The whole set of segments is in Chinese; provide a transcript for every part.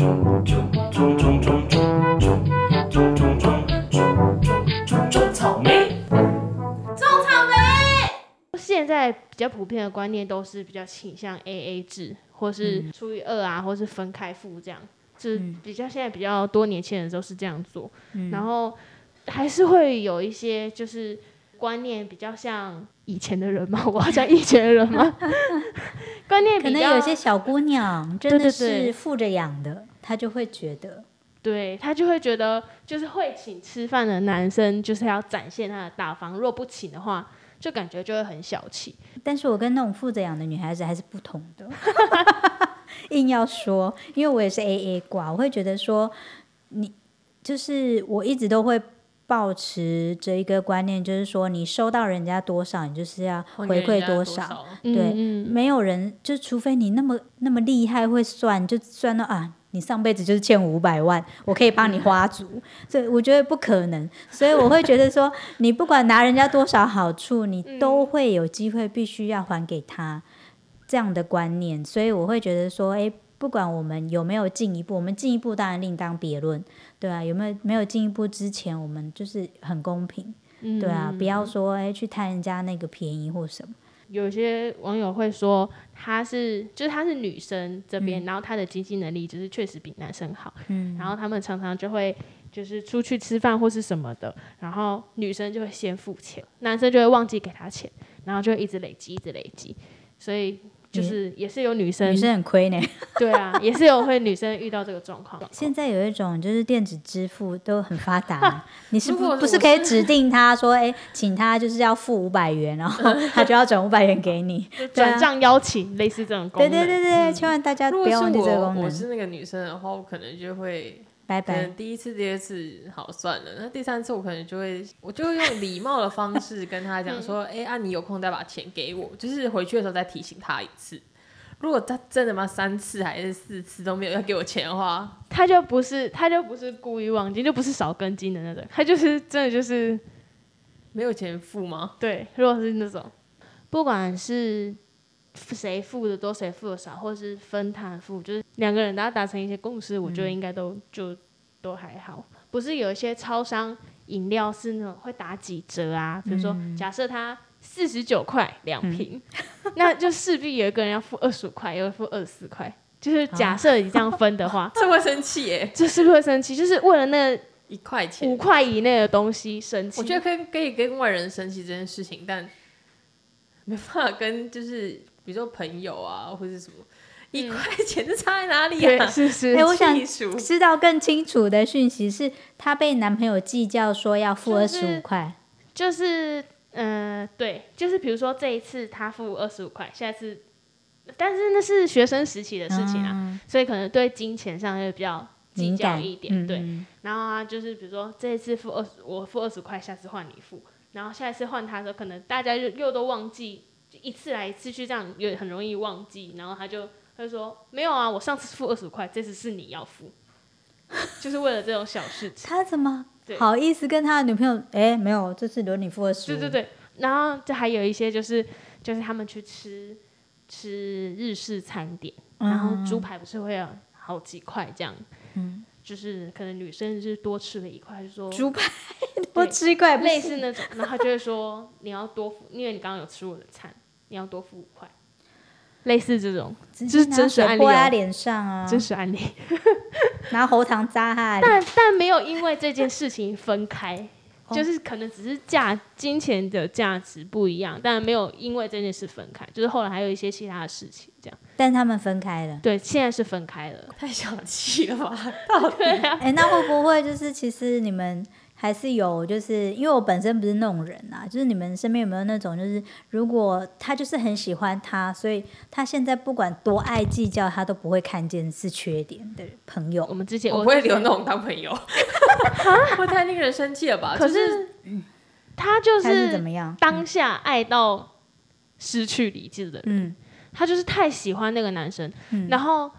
种草莓，种草莓现在比较普遍的观念都是比较倾向 A A 制，或是除以二啊，或是分开付这样，就是比较现在比较多年轻人都是这样做，然后还是会有一些就是观念比较像以前的人嘛，我好像以前的人吗？观念可能有些小姑娘真的是富着养的，她就会觉得，对他就会觉得，就是会请吃饭的男生就是要展现他的大方，若不请的话，就感觉就会很小气。但是我跟那种负责养的女孩子还是不同的。硬要说，因为我也是 A A 挂，我会觉得说，你就是我一直都会保持着一个观念，就是说你收到人家多少，你就是要回馈多少。对嗯没有人就除非你那么那么厉害会算，就算到啊，你上辈子就是欠五百万，我可以帮你花足，所以我觉得不可能。所以我会觉得说，你不管拿人家多少好处，你都会有机会必须要还给他这样的观念。所以我会觉得说，诶，不管我们有没有进一步，我们进一步当然另当别论，对啊，有没有没有进一步之前，我们就是很公平，嗯对啊，不要说诶去贪人家那个便宜或什么。有些网友会说她是，就是她是女生这嗯。边，然后她的经济能力就是确实比男生好，嗯，然后他们常常就会就是出去吃饭或是什么的，然后女生就会先付钱，男生就会忘记给她钱，然后就会一直累积，一直累积，所以就是也是有女生，女生很亏呢。对啊，也是有会女生遇到这个状况。现在有一种就是电子支付都很发达，你是不不是可以指定他说，哎，请他就是要付五百元，然后他就要转五百元给你。转账邀请类似这种功对能，对对对，千万大家不要忘记这个我，功能。我是那个女生的话，我可能就会，拜拜。第一次、第二次好算了，那第三次我可能就会，我就会用礼貌的方式跟他讲说，哎、啊，你有空再把钱给我，就是回去的时候再提醒他一次。如果他真的妈三次还是四次都没有要给我钱的话，他就不是他就不是故意忘记，就不是少根筋的那种，他就是真的就是没有钱付吗？对，如果是那种不管是谁付的多，谁付的少，或是分摊付，就是两个人大家达成一些共识，我觉得应该都、就都还好。不是有一些超商饮料是那种会打几折啊？比如说，假设它四十九块两瓶，那就势必有一个人要付二十五块，有人付二十四块。就是假设你这样分的话，这会生气耶，这是不是会生气？就是为了那一块钱五。块以内的东西生气。我觉得可以可以跟外人生气这件事情，但没办法跟就是比如说朋友啊或者什么，一块钱是差在哪里对，啊？是是哎，我想知道更清楚的讯息是，她被男朋友计较说要付二十五块，就是呃，对，就是比如说这一次他付二十五块，下次，但是那是学生时期的事情啊，嗯。所以可能对金钱上会比较计较一点，对。嗯。嗯然后啊，就是比如说这一次付二十，我付二十块，下次换你付，然后下一次换他的时候，可能大家又又都忘记，就一次来一次去这样，也很容易忘记，然后他就他就说没有啊，我上次付二十块，这次是你要付，就是为了这种小事情。他怎么对。好意思跟他的女朋友？哎，没有，这次轮你付二十。对对，对，然后这还有一些就是就是他们去吃吃日式餐点，然后猪排不是会有好几块这样，嗯，就是可能女生是多吃了一块，就说猪排多吃一块，不类似那种，然后他就会说 你要多付，因为你刚刚有吃我的餐，你要多付五块，类似这种直这是真实案例水泼在他哦脸上啊，真实案例，拿喉糖扎他。但但没有因为这件事情分开。哦就是可能只是价金钱的价值不一样，但没有因为这件事分开。就是后来还有一些其他的事情，这样但他们分开了。对，现在是分开了。太小气了吧？到底对啊，哎、那会不会就是其实你们还是有，就是因为我本身不是那种人啊，就是你们身边有没有那种，就是如果他就是很喜欢他，所以他现在不管多爱计较，他都不会看见是缺点的朋友我友。们之前我不会留那种当朋友，会太令人生气了吧？可就是他就是是怎么样？当下爱到失去理智的人，嗯，他就是太喜欢那个男生，嗯然后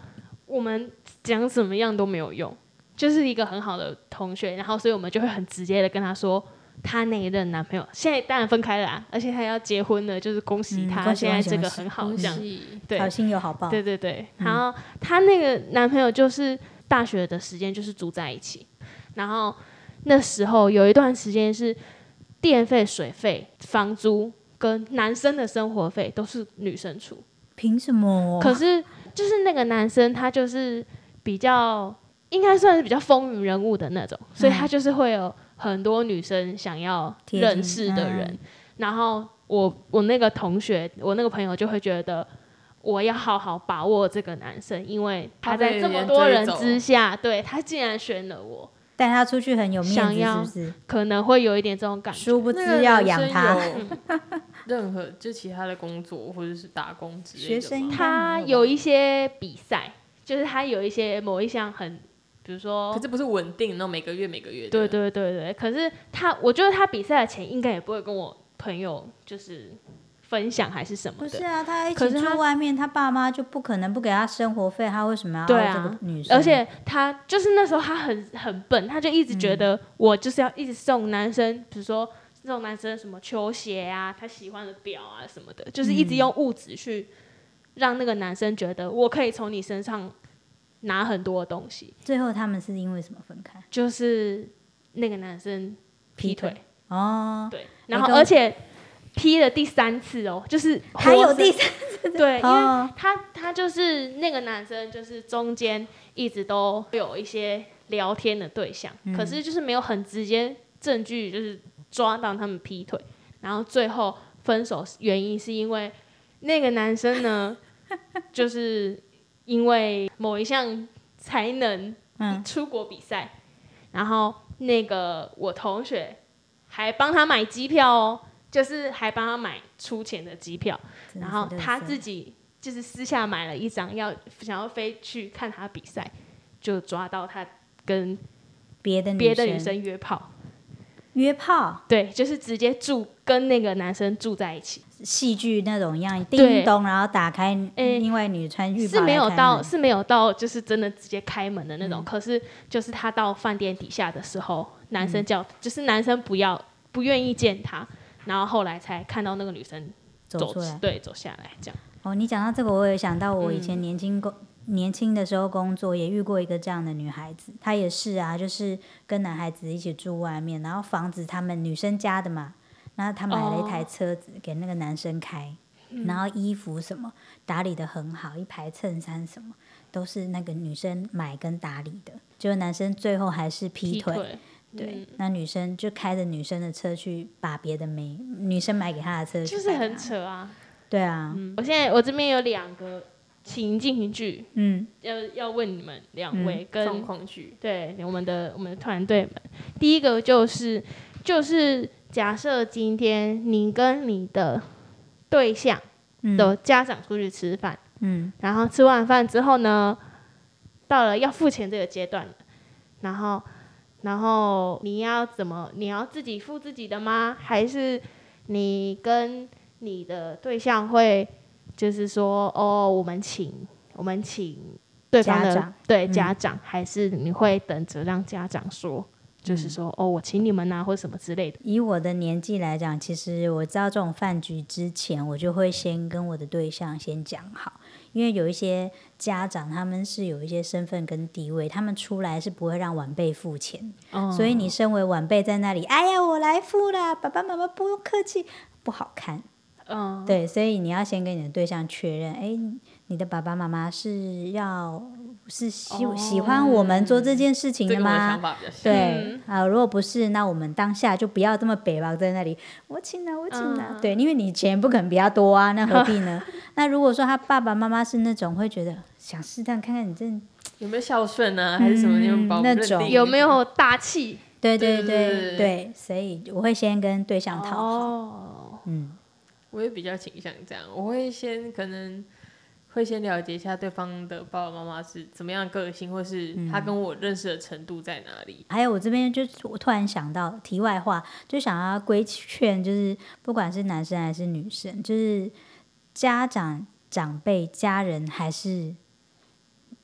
我们讲怎么样都没有用，就是一个很好的同学，然后所以我们就会很直接的跟他说。他那一任男朋友现在当然分开了啊，而且他要结婚了，就是恭喜他，现在这个很好，这样喜对好心有好报。对对对，嗯然后她那个男朋友就是大学的时间就是住在一起，然后那时候有一段时间是电费、水费、房租跟男生的生活费都是女生出，凭什么？可是就是那个男生他就是比较应该算是比较风云人物的那种，所以他就是会有很多女生想要认识的人，嗯然后我我那个同学，我那个朋友就会觉得。我要好好把握这个男生，因为他在这么多人之下，对他竟然选了我，带他出去很有面子，想要是不是？可能会有一点这种感觉。殊不知要养他。任何就其他的工作或者是打工之类的学生他有一些比赛，就是他有一些某一项很，比如说可，是不是稳定，然后每个月每个月的。对对对对。可是他，我觉得他比赛的钱应该也不会跟我朋友就是分享还是什么的。不是啊，他一起可是他住外面，他爸妈就不可能不给他生活费，他为什么要对啊凹这个女生？而且他就是那时候他很很笨，他就一直觉得我就是要一直送男生，比如说这种男生什么球鞋啊，他喜欢的表啊什么的，就是一直用物质去让那个男生觉得我可以从你身上拿很多东西。最后他们是因为什么分开？就是那个男生劈腿，哦，对，然后而且劈了第三次哦，就是还有第三次。对，因为哦，他他就是那个男生，就是中间一直都有一些聊天的对象，嗯。可是就是没有很直接证据，就是抓到他们劈腿，然后最后分手原因是因为那个男生呢，就是因为某一项才能嗯，出国比赛，然后那个我同学还帮他买机票哦，就是还帮他买出钱的机票，然后他自己就是私下买了一张要想要飞去看他比赛，就抓到他跟别的别的女生约炮，约炮，对，就是直接住跟那个男生住在一起，戏剧那种样，叮咚，然后打开，诶另外女穿浴袍是没有到是没有到就是真的直接开门的那嗯。种，可是就是他到饭店底下的时候，男嗯生叫、就是男生不要不愿意见他，然后后来才看到那个女生走出来。对走下来这样，哦，你讲到这个，我也想到我以嗯。前年轻工、年轻的时候工作，也遇过一个这样的女孩子。她也是啊，就是跟男孩子一起住外面，然后房子他们女生家的嘛，然后她买了一台哦车子给那个男生开，嗯然后衣服什么打理的很好，一排衬衫什么都是那个女生买跟打理的。结果男生最后还是劈腿，腿，对，嗯那女生就开着女生的车去把别的没女生买给他的车就是很扯啊。对啊，嗯，我现在我这边有两个情境剧，嗯。要要问你们两位状跟况剧，对我们的我们的团队们，第一个就是就是假设今天你跟你的对象嗯。的家长出去吃饭，嗯。然后吃完饭之后呢，到了要付钱这个阶段了，然后然后你要怎么？你要自己付自己的吗？还是你跟你的对象会就是说哦，我们请我们请对方的家长嗯对家长，还是你会等着让家长说？就是说，哦，我请你们呐、或什么之类的。以我的年纪来讲，其实我知道这种饭局之前，我就会先跟我的对象先讲好，因为有一些家长他们是有一些身份跟地位，他们出来是不会让晚辈付钱，哦所以你身为晚辈在那里，哎呀，我来付啦，爸爸妈妈不用客气，不好看。嗯，对，所以你要先跟你的对象确认，哎，你的爸爸妈妈是要是喜、喜欢我们做这件事情的吗。对啊、如果不是，那我们当下就不要这么北吧，在那里我请了，我请了。嗯对，因为你钱不可能比较多啊，那何必呢？那如果说他爸爸妈妈是那种会觉得想试探看看你这，有没有孝顺啊，还是什么？那种有没有大气？对对对对对对对，所以我会先跟对象讨好。哦，嗯，我也比较倾向这样，我会先可能会先了解一下对方的爸爸妈妈是怎么样个性，或是他跟我认识的程度在哪里。还有我这边就我突然想到题外话，就想要规劝，就是不管是男生还是女生，就是家长、长辈、家人还是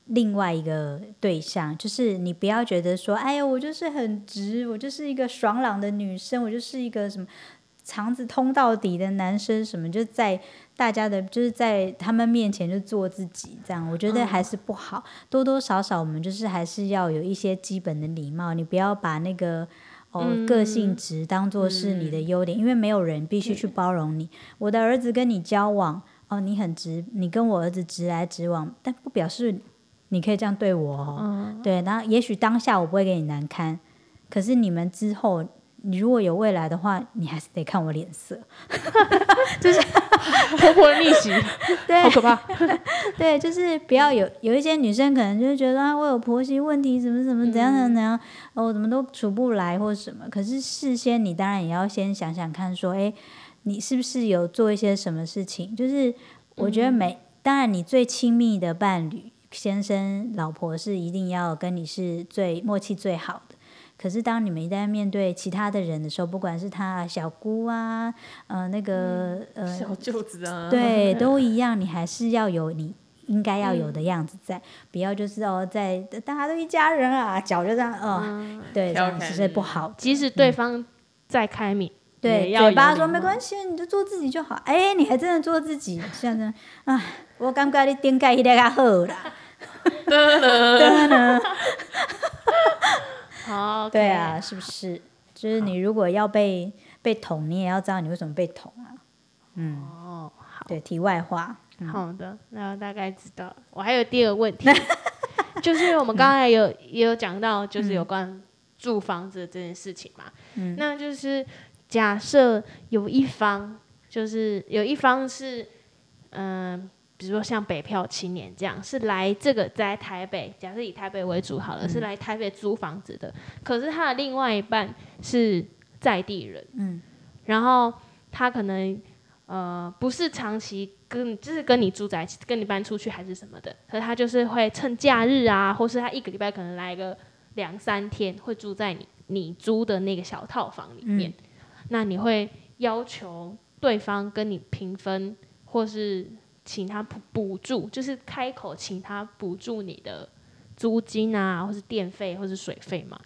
另外一个对象，就是你不要觉得说，哎呀，我就是很直，我就是一个爽朗的女生，我就是一个什么肠子通到底的男生，什么就在大家的，就是在他们面前就做自己，这样我觉得还是不好。多多少少我们就是还是要有一些基本的礼貌，你不要把那个哦、个性值当做是你的优点，因为没有人必须去包容你。我的儿子跟你交往，哦，你很直，你跟我儿子直来直往，但不表示你可以这样对我哦。对，然后也许当下我不会给你难堪，可是你们之后，你如果有未来的话，你还是得看我脸色。就是婆婆逆袭，对好可怕。对，就是不要有有一些女生可能就是觉得啊，我有婆媳问题，什么什么怎样怎样怎样，哦，我怎么都处不来或者什么。可是事先你当然也要先想想看，说，哎，你是不是有做一些什么事情？就是我觉得每，当然你最亲密的伴侣、先生、老婆是一定要跟你是最默契最好的。可是当你们一旦面对其他的人的时候，不管是他小姑啊，呃，那个、呃，小舅子啊，对，都一样，你还是要有你应该要有的样子在，不要就是哦，在大家都一家人啊，脚就这样，哦，对，这样其实不好。即使对方再开明，对，要嘴巴说没关系，你就做自己就好。哎，你还真的做自己，像这样，啊，我感觉你顶盖迄个较好啦。好，对啊，是不是？就是你如果要被被捅，你也要知道你为什么被捅啊。嗯哦，好对，题外话，好的，那我大概知道。我还有第二个问题，就是我们刚才有也有讲到，就是有关住房子这件事情嘛。嗯那就是假设有一方，就是有一方是，嗯、比如说像北漂青年这样，是来这个在台北，假设以台北为主好了，是来台北租房子的。可是他的另外一半是在地人，嗯，然后他可能呃不是长期跟就是跟你住在一起，跟你搬出去还是什么的，可是他就是会趁假日啊，或是他一个礼拜可能来个两三天，会住在你你租的那个小套房里面。那你会要求对方跟你平分，或是请他补补助，就是开口请他补助你的租金啊，或是电费，或是水费嘛？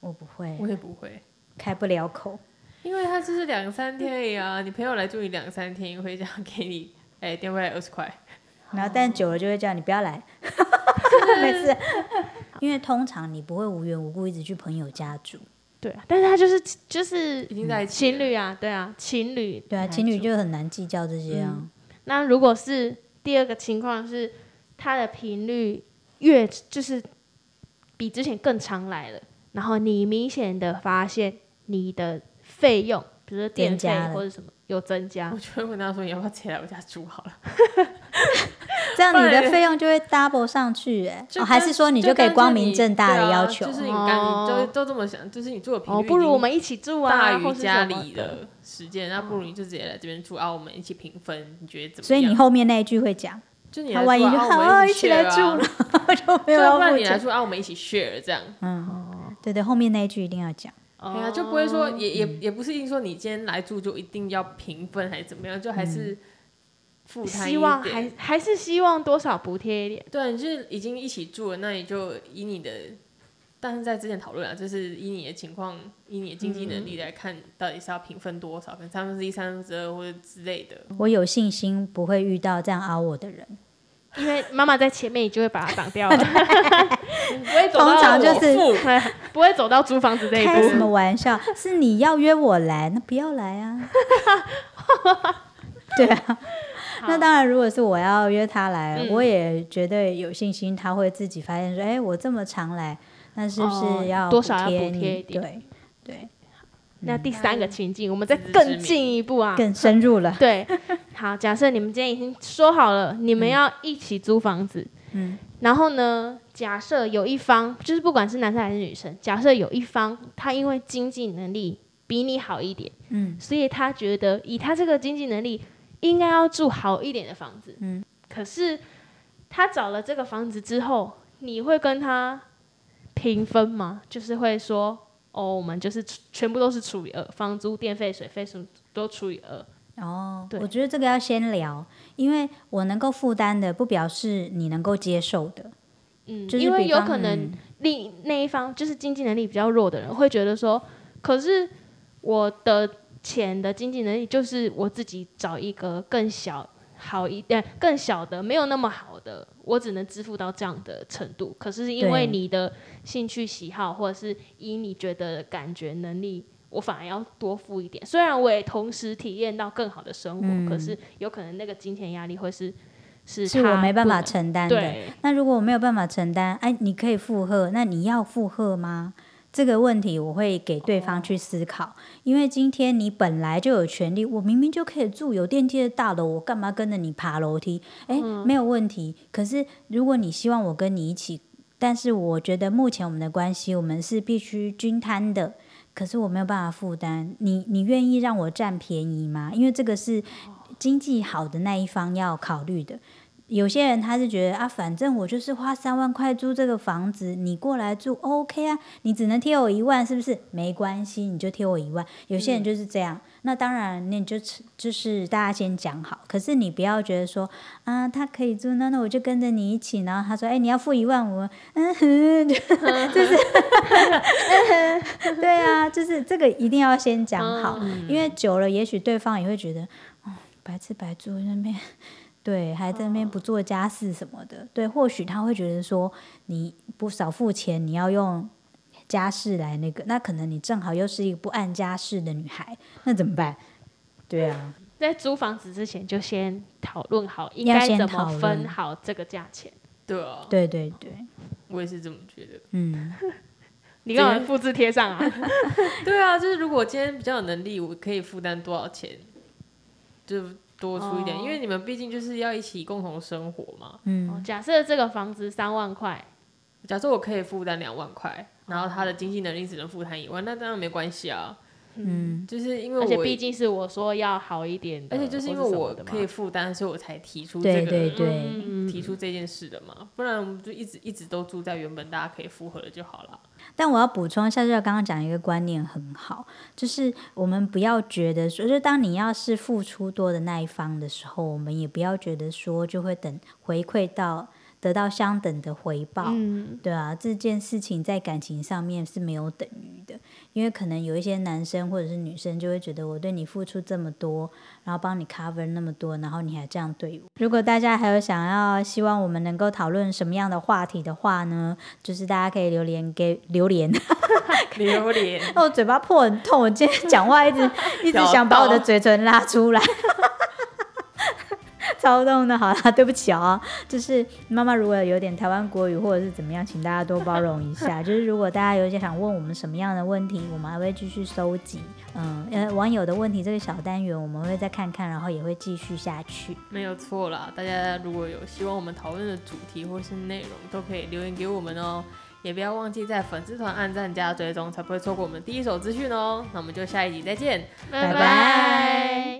我不会，我也不会，开不了口。因为他就是两三天而已啊，你朋友来住你两三天，会这样给你，哎、电费二十块，然后但久了就会叫你不要来，每次，因为通常你不会无缘无故一直去朋友家住，对啊，但是他就是就是已经在情侣啊，对啊，情侣。对啊，情侣就很难计较这些啊。那如果是第二个情况是，它的频率越就是比之前更常来了，然后你明显的发现你的费用，比如说电费或者什么有增加。我，就会问他说你要不要起来我家住好了，这样你的费用就会 double 上去、哎、就哦，还是说你就可以光明正大的要求？就是你干哦你都都这么想，就是你住的频哦，不如我们一起住啊，大于家。里的时间，那不如你就直接来这边住啊，我们一起平分，你觉得怎么样？所以你后面那一句会讲，就你他万一就来住啊，好、啊我们一起来住啊了，就没有啊，要付不然你来钱。住啊，我们一起 share 这样。嗯，对对，后面那一句一定要讲。哦对啊，就不会说也也也不是一定说你今天来住就一定要平分还是怎么样，就还是负担希望还点。还是希望多少补贴一点。对，你就是已经一起住了，那你就以你的，但是在之前讨论啊，就是以你的情况，以你的经济能力来看，到底是要平分多少，可能三分之一、三分之二或者之类的。我有信心不会遇到这样熬我的人。因为妈妈在前面，你就会把它挡掉 了，不会走到通常就是我付 不会走到租房子这一步。开什么玩笑？是你要约我来，那不要来啊。对啊，那当然，如果是我要约他来，嗯。我也绝对有信心他会自己发现说，哎、我这么常来，那是不哦是要多少要贴补贴一点对对，那第三个情境，我们再更明进一步啊，更深入了。对，好，假设你们今天已经说好了，你们要一起租房子，嗯，然后呢，假设有一方，就是不管是男生还是女生，假设有一方他因为经济能力比你好一点，嗯，所以他觉得以他这个经济能力，应该要住好一点的房子，嗯，可是他找了这个房子之后，你会跟他平分吗？就是会说，哦，我们就是全部都是除以二，房租、电费、水费什么都除以二。哦，对我觉得这个要先聊，因为我能够负担的，不表示你能够接受的。嗯，就是因为有可能嗯另那一方就是经济能力比较弱的人会觉得说，可是我的钱的经济能力就是我自己找一个更小好一点，更小的没有那么好的，我只能支付到这样的程度。可是因为你的兴趣喜好，或者是以你觉得感觉能力，我反而要多付一点。虽然我也同时体验到更好的生活，嗯可是有可能那个金钱压力会是是是我他没办法承担的。那如果我没有办法承担，哎，你可以负荷，那你要负荷吗？这个问题我会给对方去思考，因为今天你本来就有权利，我明明就可以住有电梯的大楼，我干嘛跟着你爬楼梯？哎，没有问题。可是如果你希望我跟你一起，但是我觉得目前我们的关系，我们是必须均摊的。可是我没有办法负担，你你愿意让我占便宜吗？因为这个是经济好的那一方要考虑的。有些人他是觉得啊，反正我就是花三万块租这个房子，你过来住 OK 啊，你只能贴我一万，是不是？没关系，你就贴我一万。有些人就是这样，那当然那你就就是大家先讲好，可是你不要觉得说啊，他可以住，那那我就跟着你一起，然后他说，哎，你要付一万，五嗯哼，就就是，对啊，就是这个一定要先讲好，因为久了，也许对方也会觉得，哦，白吃白住那边。对，还在那边不做家事什么的，对，或许他会觉得说你不少付钱，你要用家事来那个，那可能你正好又是一个不按家事的女孩，那怎么办？对啊，在租房子之前就先讨论好应该怎么分好这个价钱。对啊，对对对，我也是这么觉得。嗯，你干嘛复制贴上啊？对啊，就是如果今天比较有能力，我可以负担多少钱，就多出一点，哦因为你们毕竟就是要一起共同生活嘛。哦假设这个房子三万块，假设我可以负担两万块，然后他的经济能力只能负担一万，那当然没关系啊。嗯，就是因为我，而且毕竟是我说要好一点的，而且就是因为或什么的嘛我可以负担，所以我才提出对这个，对对，嗯提出这件事的嘛。不然我们就一直一直都住在原本大家可以复合的就好了。但我要补充一下，就是刚刚讲一个观念很好，就是我们不要觉得说，就当你要是付出多的那一方的时候，我们也不要觉得说就会等回馈到得到相等的回报。嗯，对啊，这件事情在感情上面是没有等于的，因为可能有一些男生或者是女生就会觉得我对你付出这么多，然后帮你 cover 那么多，然后你还这样对我。如果大家还有想要希望我们能够讨论什么样的话题的话呢，就是大家可以留言给 留言。榴莲，哦，我嘴巴破很痛，我今天讲话一直 一直想把我的嘴唇拉出来。超动的，好啦，对不起哦、就是妈妈如果有点台湾国语或者是怎么样，请大家多包容一下。就是如果大家有一些想问我们什么样的问题，我们还会继续收集。嗯呃，网友的问题这个小单元我们会再看看，然后也会继续下去。没有错啦。大家如果有希望我们讨论的主题或是内容，都可以留言给我们哦。也不要忘记在粉丝团按赞加追踪，才不会错过我们第一手资讯哦。那我们就下一集再见。拜拜